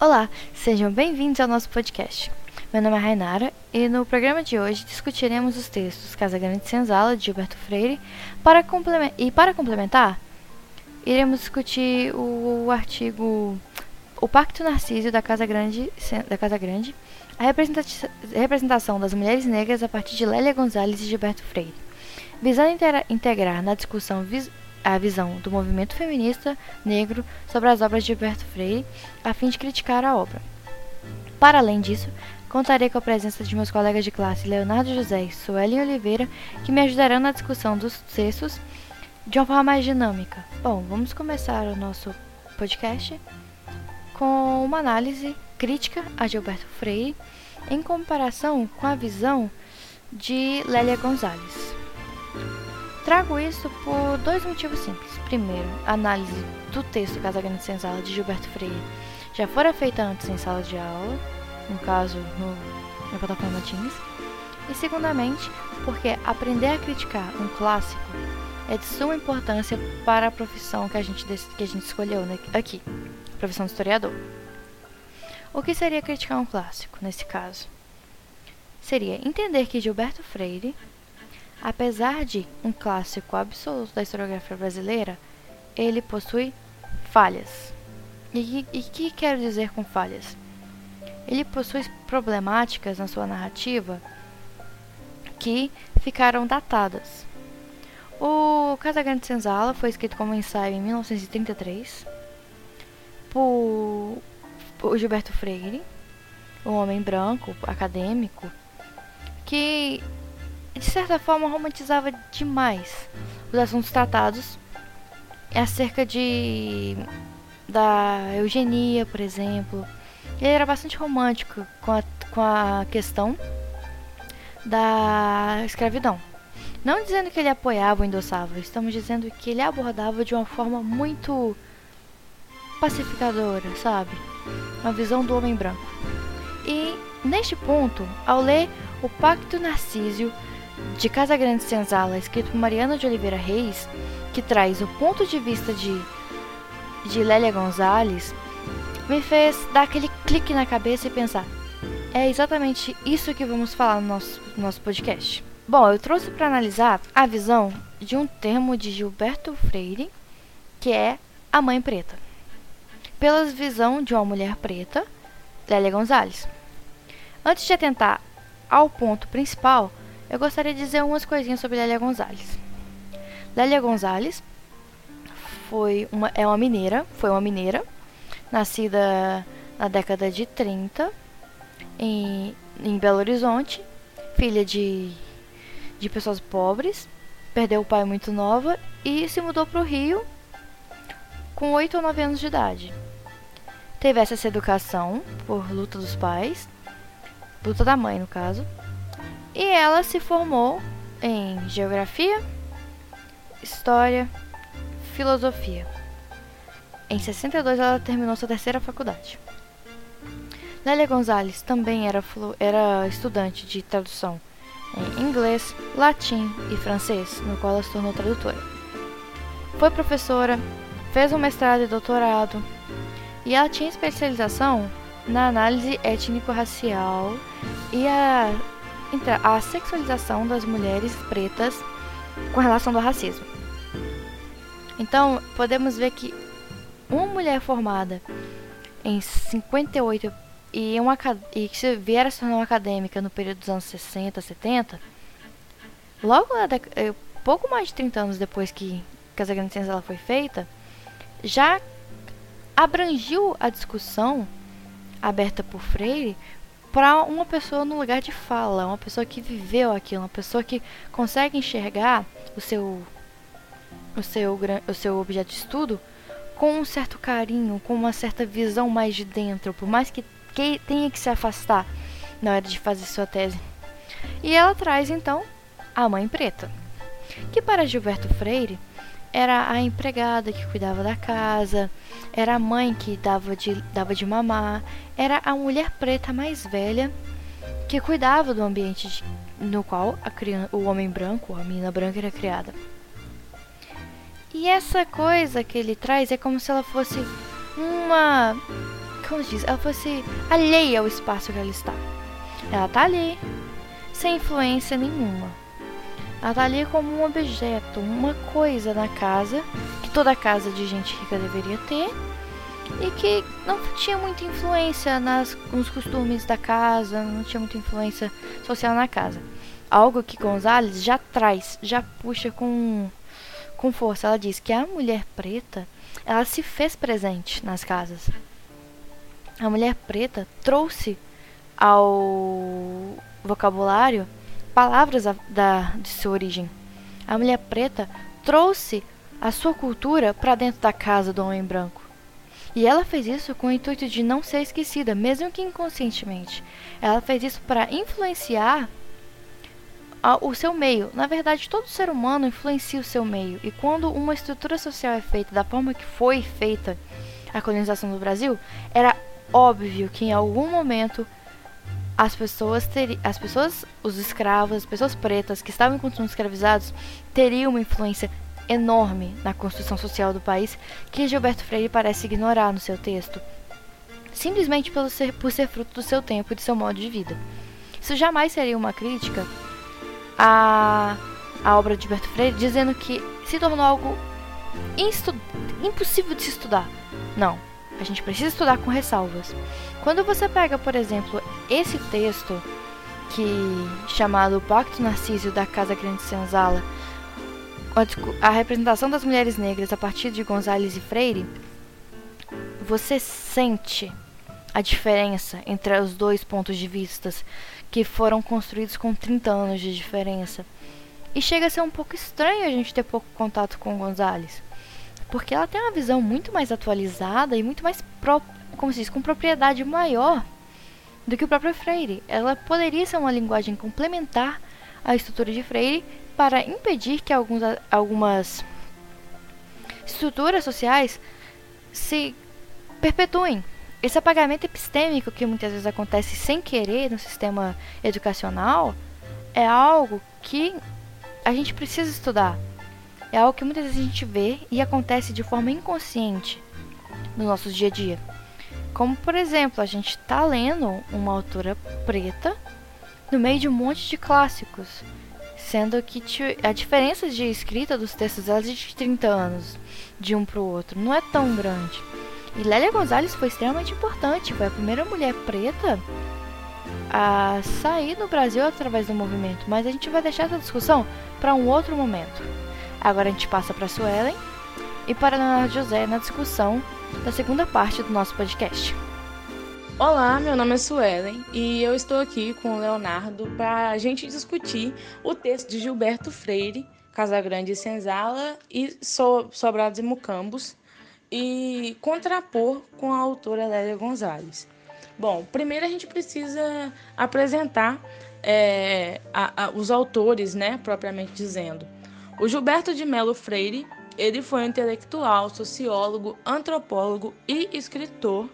Olá, sejam bem-vindos ao nosso podcast. Meu nome é Rainara e no programa de hoje discutiremos os textos Casa Grande Senzala, de Gilberto Freire, para e para complementar, iremos discutir o artigo O Pacto Narcísio da Casa Grande, da Casa Grande a representação das mulheres negras a partir de Lélia Gonzalez e Gilberto Freire, visando integrar na discussão a visão do movimento feminista negro sobre as obras de Gilberto Freire, a fim de criticar a obra. Para além disso, contarei com a presença de meus colegas de classe Leonardo José e Suelen Oliveira, que me ajudarão na discussão dos textos de uma forma mais dinâmica. Bom, vamos começar o nosso podcast com uma análise crítica a Gilberto Freire em comparação com a visão de Lélia Gonzalez. Trago isso por dois motivos simples. Primeiro, a análise do texto Casa Grande Senzala de Gilberto Freire já fora feita antes em sala de aula, no caso no, na plataforma Teams. E segundamente, porque aprender a criticar um clássico é de suma importância para a profissão que a gente, que a gente escolheu né, aqui, a profissão de historiador. O que seria criticar um clássico, nesse caso? Seria entender que Gilberto Freire Apesar de um clássico absoluto da historiografia brasileira, ele possui falhas. E o que quero dizer com falhas? Ele possui problemáticas na sua narrativa que ficaram datadas. O Casagrande Senzala foi escrito como ensaio em 1933 por, por Gilberto Freire, um homem branco, acadêmico, que de certa forma romantizava demais os assuntos tratados acerca de da eugenia, por exemplo. Ele era bastante romântico com a, com a questão da escravidão. Não dizendo que ele apoiava ou endossava, estamos dizendo que ele abordava de uma forma muito pacificadora, sabe? Uma visão do homem branco. E neste ponto, ao ler o Pacto Narcísio de Casa Grande Senzala, escrito por Mariana de Oliveira Reis, que traz o ponto de vista de, de Lélia Gonzalez, me fez dar aquele clique na cabeça e pensar: é exatamente isso que vamos falar no nosso, no nosso podcast. Bom, eu trouxe para analisar a visão de um termo de Gilberto Freire, que é a mãe preta. Pela visão de uma mulher preta, Lélia Gonzalez. Antes de atentar ao ponto principal, eu gostaria de dizer umas coisinhas sobre Lélia Gonzalez. Lélia Gonzalez foi uma, é uma mineira, foi uma mineira, nascida na década de 30 em, em Belo Horizonte, filha de, de pessoas pobres, perdeu o pai muito nova e se mudou para o Rio com 8 ou 9 anos de idade. Teve essa educação por luta dos pais, luta da mãe no caso, e ela se formou em Geografia, História, Filosofia. Em 62 ela terminou sua terceira faculdade. Lélia Gonzalez também era, era estudante de tradução em inglês, latim e francês, no qual ela se tornou tradutora. Foi professora, fez um mestrado e doutorado, e ela tinha especialização na análise étnico-racial e a a sexualização das mulheres pretas com relação ao racismo. Então, podemos ver que uma mulher formada em 58 e, uma, e que vier a se tornar uma acadêmica no período dos anos 60, 70, logo eh, pouco mais de 30 anos depois que Casa Grande Senzala foi feita, já abrangiu a discussão aberta por Freire para uma pessoa no lugar de fala, uma pessoa que viveu aquilo, uma pessoa que consegue enxergar o seu o seu o seu objeto de estudo com um certo carinho, com uma certa visão mais de dentro, por mais que, que tenha que se afastar na hora de fazer sua tese. E ela traz então a mãe preta, que para Gilberto Freire era a empregada que cuidava da casa, era a mãe que dava de, dava de mamar, era a mulher preta mais velha que cuidava do ambiente de, no qual a criança, o homem branco, a menina branca era criada. E essa coisa que ele traz é como se ela fosse uma como se diz, ela fosse alheia ao espaço que ela está. Ela tá ali, sem influência nenhuma. Ela tá ali como um objeto, uma coisa na casa, que toda casa de gente rica deveria ter, e que não tinha muita influência nas, nos costumes da casa, não tinha muita influência social na casa. Algo que Gonzalez já traz, já puxa com, com força. Ela diz que a mulher preta, ela se fez presente nas casas. A mulher preta trouxe ao vocabulário palavras da, de sua origem. A mulher preta trouxe a sua cultura para dentro da casa do homem branco. E ela fez isso com o intuito de não ser esquecida, mesmo que inconscientemente. Ela fez isso para influenciar o seu meio. Na verdade, todo ser humano influencia o seu meio. E quando uma estrutura social é feita da forma que foi feita a colonização do Brasil, era óbvio que em algum momento as pessoas teriam, as pessoas, os escravos, as pessoas pretas que estavam enquanto escravizados teriam uma influência enorme na construção social do país que Gilberto Freire parece ignorar no seu texto, simplesmente pelo ser, por ser fruto do seu tempo e de seu modo de vida. Isso jamais seria uma crítica à, à obra de Gilberto Freire, dizendo que se tornou algo impossível de se estudar. Não, a gente precisa estudar com ressalvas. Quando você pega, por exemplo, esse texto que chamado Pacto Narciso da Casa Grande Senzala, a representação das mulheres negras a partir de Gonzales e Freire, você sente a diferença entre os dois pontos de vista que foram construídos com 30 anos de diferença. E chega a ser um pouco estranho a gente ter pouco contato com Gonzales, porque ela tem uma visão muito mais atualizada e muito mais pro, como se diz, com propriedade maior do que o próprio Freire. Ela poderia ser uma linguagem complementar à estrutura de Freire para impedir que alguns, algumas estruturas sociais se perpetuem. Esse apagamento epistêmico que muitas vezes acontece sem querer no sistema educacional é algo que a gente precisa estudar. É algo que muitas vezes a gente vê e acontece de forma inconsciente no nosso dia a dia. Como, por exemplo, a gente está lendo uma autora preta no meio de um monte de clássicos sendo que a diferença de escrita dos textos é de 30 anos de um para o outro, não é tão grande. E Lélia Gonzalez foi extremamente importante, foi a primeira mulher preta a sair no Brasil através do movimento, mas a gente vai deixar essa discussão para um outro momento. Agora a gente passa para Suelen e para Leonardo José na discussão da segunda parte do nosso podcast. Olá, meu nome é Suelen e eu estou aqui com o Leonardo para a gente discutir o texto de Gilberto Freire, Casagrande e Senzala e so Sobrados e Mucambos e contrapor com a autora Lélia Gonzalez. Bom, primeiro a gente precisa apresentar é, a, a, os autores, né, propriamente dizendo. O Gilberto de Melo Freire, ele foi um intelectual, sociólogo, antropólogo e escritor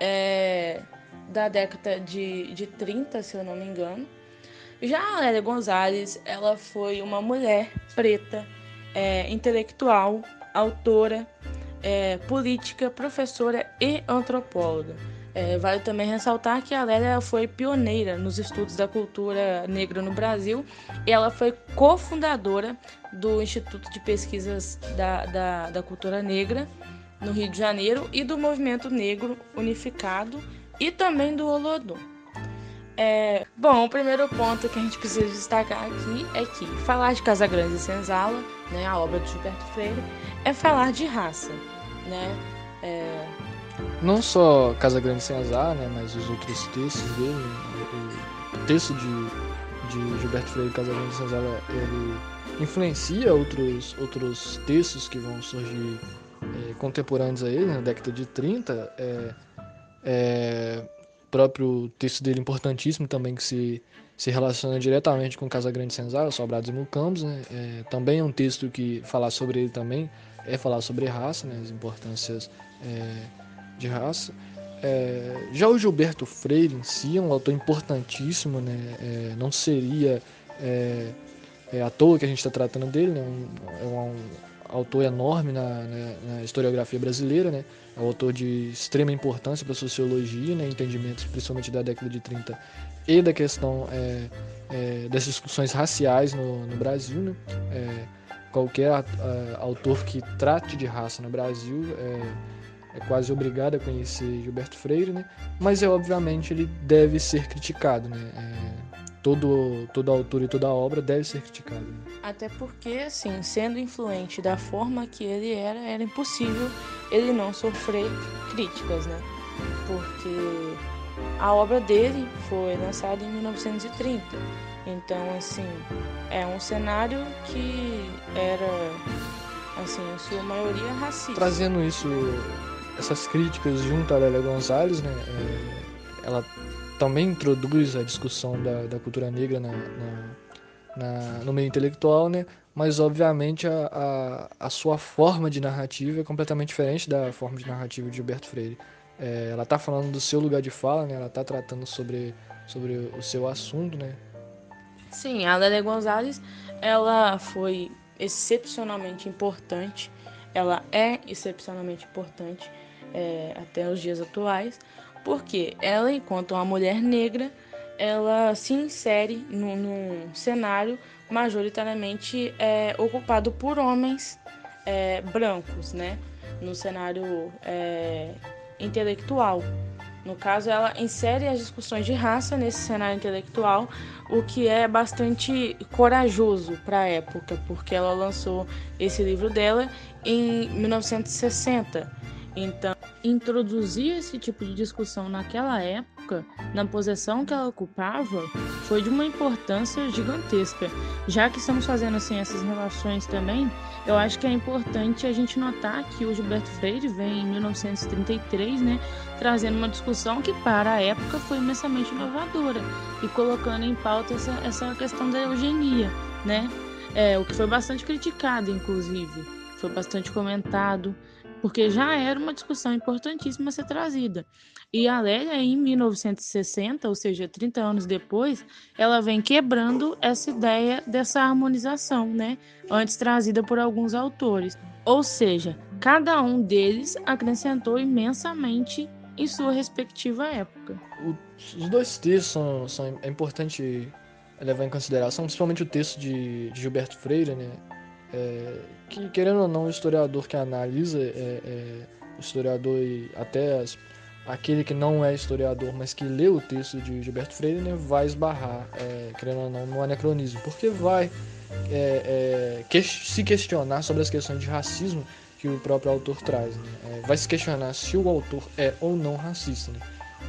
é, da década de, de 30, se eu não me engano. Já a Lélia Gonzalez, ela foi uma mulher preta, é, intelectual, autora, é, política, professora e antropóloga. É, vale também ressaltar que a Lélia foi pioneira nos estudos da cultura negra no Brasil e ela foi cofundadora do Instituto de Pesquisas da, da, da Cultura Negra no Rio de Janeiro, e do Movimento Negro Unificado e também do Olodum. É, bom, o primeiro ponto que a gente precisa destacar aqui é que falar de Casa Grande e Senzala, né, a obra de Gilberto Freire, é falar de raça, né? É... Não só Casa Grande e Senzala, né, mas os outros textos dele, o texto de, de Gilberto Freire, Casa Grande e Senzala, ele influencia outros, outros textos que vão surgir é, contemporâneos a ele, na década de 30, é, é, próprio texto dele importantíssimo também que se, se relaciona diretamente com Casa Grande Senzala, Sobrados e Mucambos, né? É, também é um texto que falar sobre ele também é falar sobre raça, né? as importâncias é, de raça. É, já o Gilberto Freire em si é um autor importantíssimo, né? É, não seria é, é, à toa que a gente está tratando dele, né? Um, é um, autor enorme na, na, na, historiografia brasileira, né? É um autor de extrema importância para a sociologia, né? Entendimentos principalmente da década de 30 e da questão é, é, das discussões raciais no, no Brasil, né? Qualquer a, a, autor que trate de raça no Brasil é, quase obrigado a conhecer Gilberto Freire, né? Mas é obviamente ele deve ser criticado, né? É, todo, todo autor e toda obra deve ser criticado. Até porque, assim, sendo influente da forma que ele era, era impossível ele não sofrer críticas, né? Porque a obra dele foi lançada em 1930. Então, assim, é um cenário que era, assim, em sua maioria racista. Trazendo isso, essas críticas junto a Lélia Gonzalez, né? É, ela também introduz a discussão da, da cultura negra na, na, na, no meio intelectual, né? mas obviamente a, a, a, sua forma de narrativa é completamente diferente da forma de narrativa de Gilberto Freire. É, ela está falando do seu lugar de fala, né? ela está tratando sobre, sobre o seu assunto. Né? Sim, a Lélia Gonzalez ela foi excepcionalmente importante, ela é excepcionalmente importante é, até os dias atuais, porque ela, enquanto uma mulher negra, ela se insere num, num cenário majoritariamente é, ocupado por homens é, brancos, né? No cenário é, intelectual. No caso, ela insere as discussões de raça nesse cenário intelectual, o que é bastante corajoso para a época, porque ela lançou esse livro dela em 1960. Então, introduzir esse tipo de discussão naquela época, na posição que ela ocupava, foi de uma importância gigantesca. Já que estamos fazendo assim essas relações também, eu acho que é importante a gente notar que o Gilberto Freire vem em 1933, né, trazendo uma discussão que para a época foi imensamente inovadora e colocando em pauta essa, essa questão da eugenia, né? É, o que foi bastante criticado, inclusive, foi bastante comentado porque já era uma discussão importantíssima a ser trazida. E a Lélia, em 1960, ou seja, 30 anos depois, ela vem quebrando essa ideia dessa harmonização, né? Antes trazida por alguns autores. Ou seja, cada um deles acrescentou imensamente em sua respectiva época. Os dois textos são, são é importante levar em consideração, principalmente o texto de, de Gilberto Freire, né? É, que, querendo ou não, o historiador que analisa, é, é, o historiador e até as, aquele que não é historiador, mas que lê o texto de Gilberto Freire, né, vai esbarrar, é, querendo ou não, no anacronismo, porque vai é, é, que, se questionar sobre as questões de racismo que o próprio autor traz. Né? vai se questionar se o autor é ou não racista, né?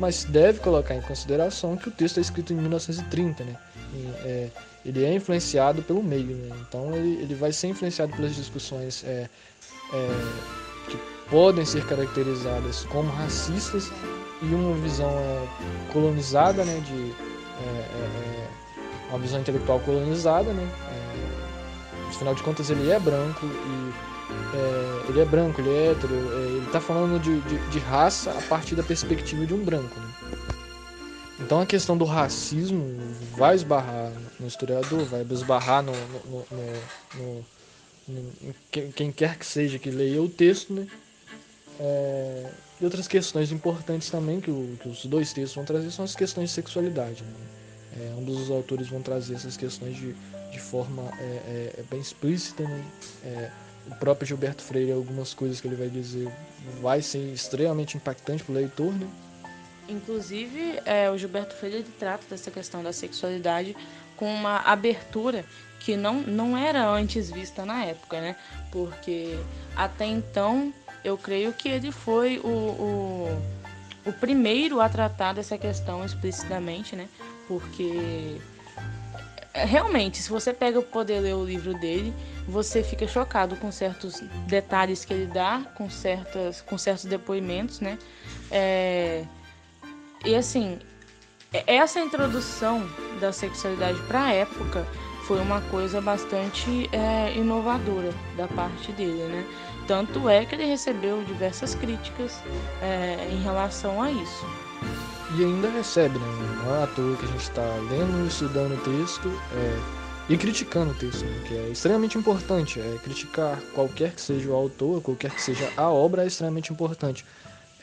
mas deve colocar em consideração que o texto é escrito em 1930, né? E, ele é influenciado pelo meio, né? então ele, ele vai ser influenciado pelas discussões é, é, que podem ser caracterizadas como racistas e uma visão é, colonizada, né, de é, é, é, uma visão intelectual colonizada, né, afinal de contas ele é branco e ele é branco, ele é hétero, ele está falando de, de, de, raça a partir da perspectiva de um branco. Né? Então a questão do racismo vai esbarrar no historiador, vai esbarrar no, no, no, no quem quer que seja que leia o texto, né? É, e outras questões importantes também que, o, que, os dois textos vão trazer são as questões de sexualidade. Né? É, um dos autores vão trazer essas questões de, de forma é, é, é bem explícita. Né? É, o próprio Gilberto Freire, algumas coisas que ele vai dizer, vai ser extremamente impactante para o leitor. Né? Inclusive, o Gilberto Freire trata dessa questão da sexualidade com uma abertura que não, não era antes vista na época, né? Porque até então eu creio que ele foi o, o, o primeiro a tratar dessa questão explicitamente, né? Porque realmente, se você pega o poder ler o livro dele, você fica chocado com certos detalhes que ele dá, com, certas, com certos depoimentos, né? É, e assim, essa introdução da sexualidade para a época foi uma coisa bastante é, inovadora da parte dele, né? Tanto é que ele recebeu diversas críticas é, em relação a isso. E ainda recebe, né? Não é à toa que a gente está lendo e estudando o texto, é, e criticando o texto, né, que é extremamente importante. É, criticar qualquer que seja o autor, qualquer que seja a obra, é extremamente importante.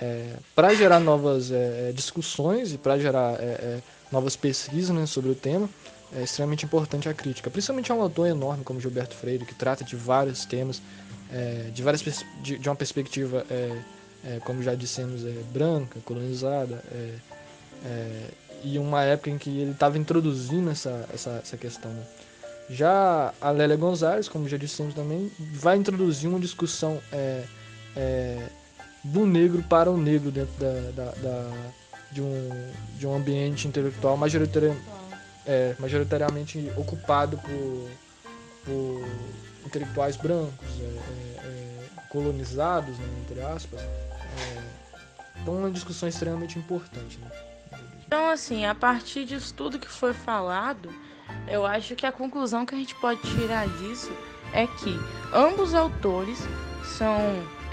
É, para gerar novas é, é discussões e para gerar é, é, novas pesquisas né, sobre o tema, é extremamente importante a crítica. Principalmente a um autor enorme como Gilberto Freire, que trata de vários temas, de, várias de, de, uma perspectiva, como já dissemos, branca, colonizada, e uma época em que ele estava introduzindo essa, essa, essa questão. Né? Já a Lélia Gonzalez, como já dissemos também, vai introduzir uma discussão é, é, do negro para o negro dentro da, da, da, de, um, de um ambiente intelectual majoritari, é, majoritariamente ocupado por, por intelectuais brancos, é, é, é, colonizados, né, entre aspas. então, uma discussão extremamente importante. Né? Então, assim, a partir disso tudo que foi falado, eu acho que a conclusão que a gente pode tirar disso é que ambos autores são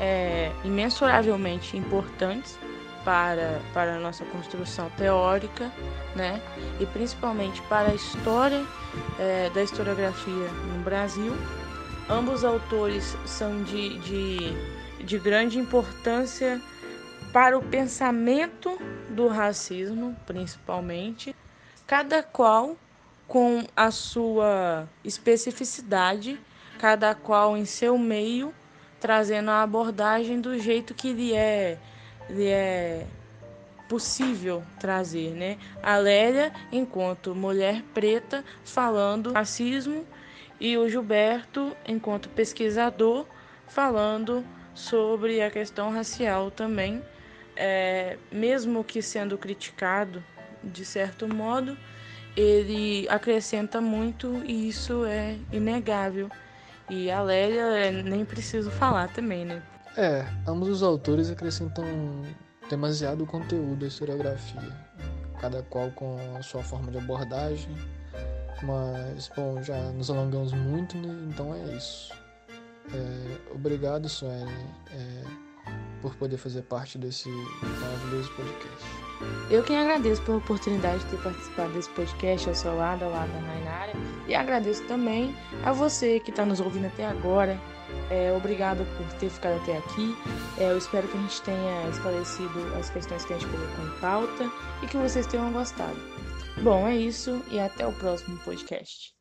é, imensuravelmente importantes para, para a nossa construção teórica, né? E principalmente para a história é, da historiografia no Brasil. Ambos autores são de, de, de grande importância para o pensamento do racismo, principalmente, cada qual com a sua especificidade, cada qual em seu meio, trazendo a abordagem do jeito que lhe é, lhe é possível trazer, né? A Lélia, enquanto mulher preta, falando racismo, e o Gilberto, enquanto pesquisador, falando sobre a questão racial também, é, mesmo que sendo criticado de certo modo, ele acrescenta muito e isso é inegável. E a Lélia é, nem preciso falar também, né? É, ambos os autores acrescentam demasiado conteúdo à historiografia, cada qual com a sua forma de abordagem. Mas, bom, já nos alongamos muito, né? Então é isso. É, obrigado, Sueli, é, por poder fazer parte desse maravilhoso podcast. Eu quem agradeço pela oportunidade de ter participado desse podcast ao seu lado, ao lado da Rainara. E agradeço também a você que está nos ouvindo até agora. É, obrigado por ter ficado até aqui. É, eu espero que a gente tenha esclarecido as questões que a gente colocou em pauta e que vocês tenham gostado. Bom, é isso e até o próximo podcast.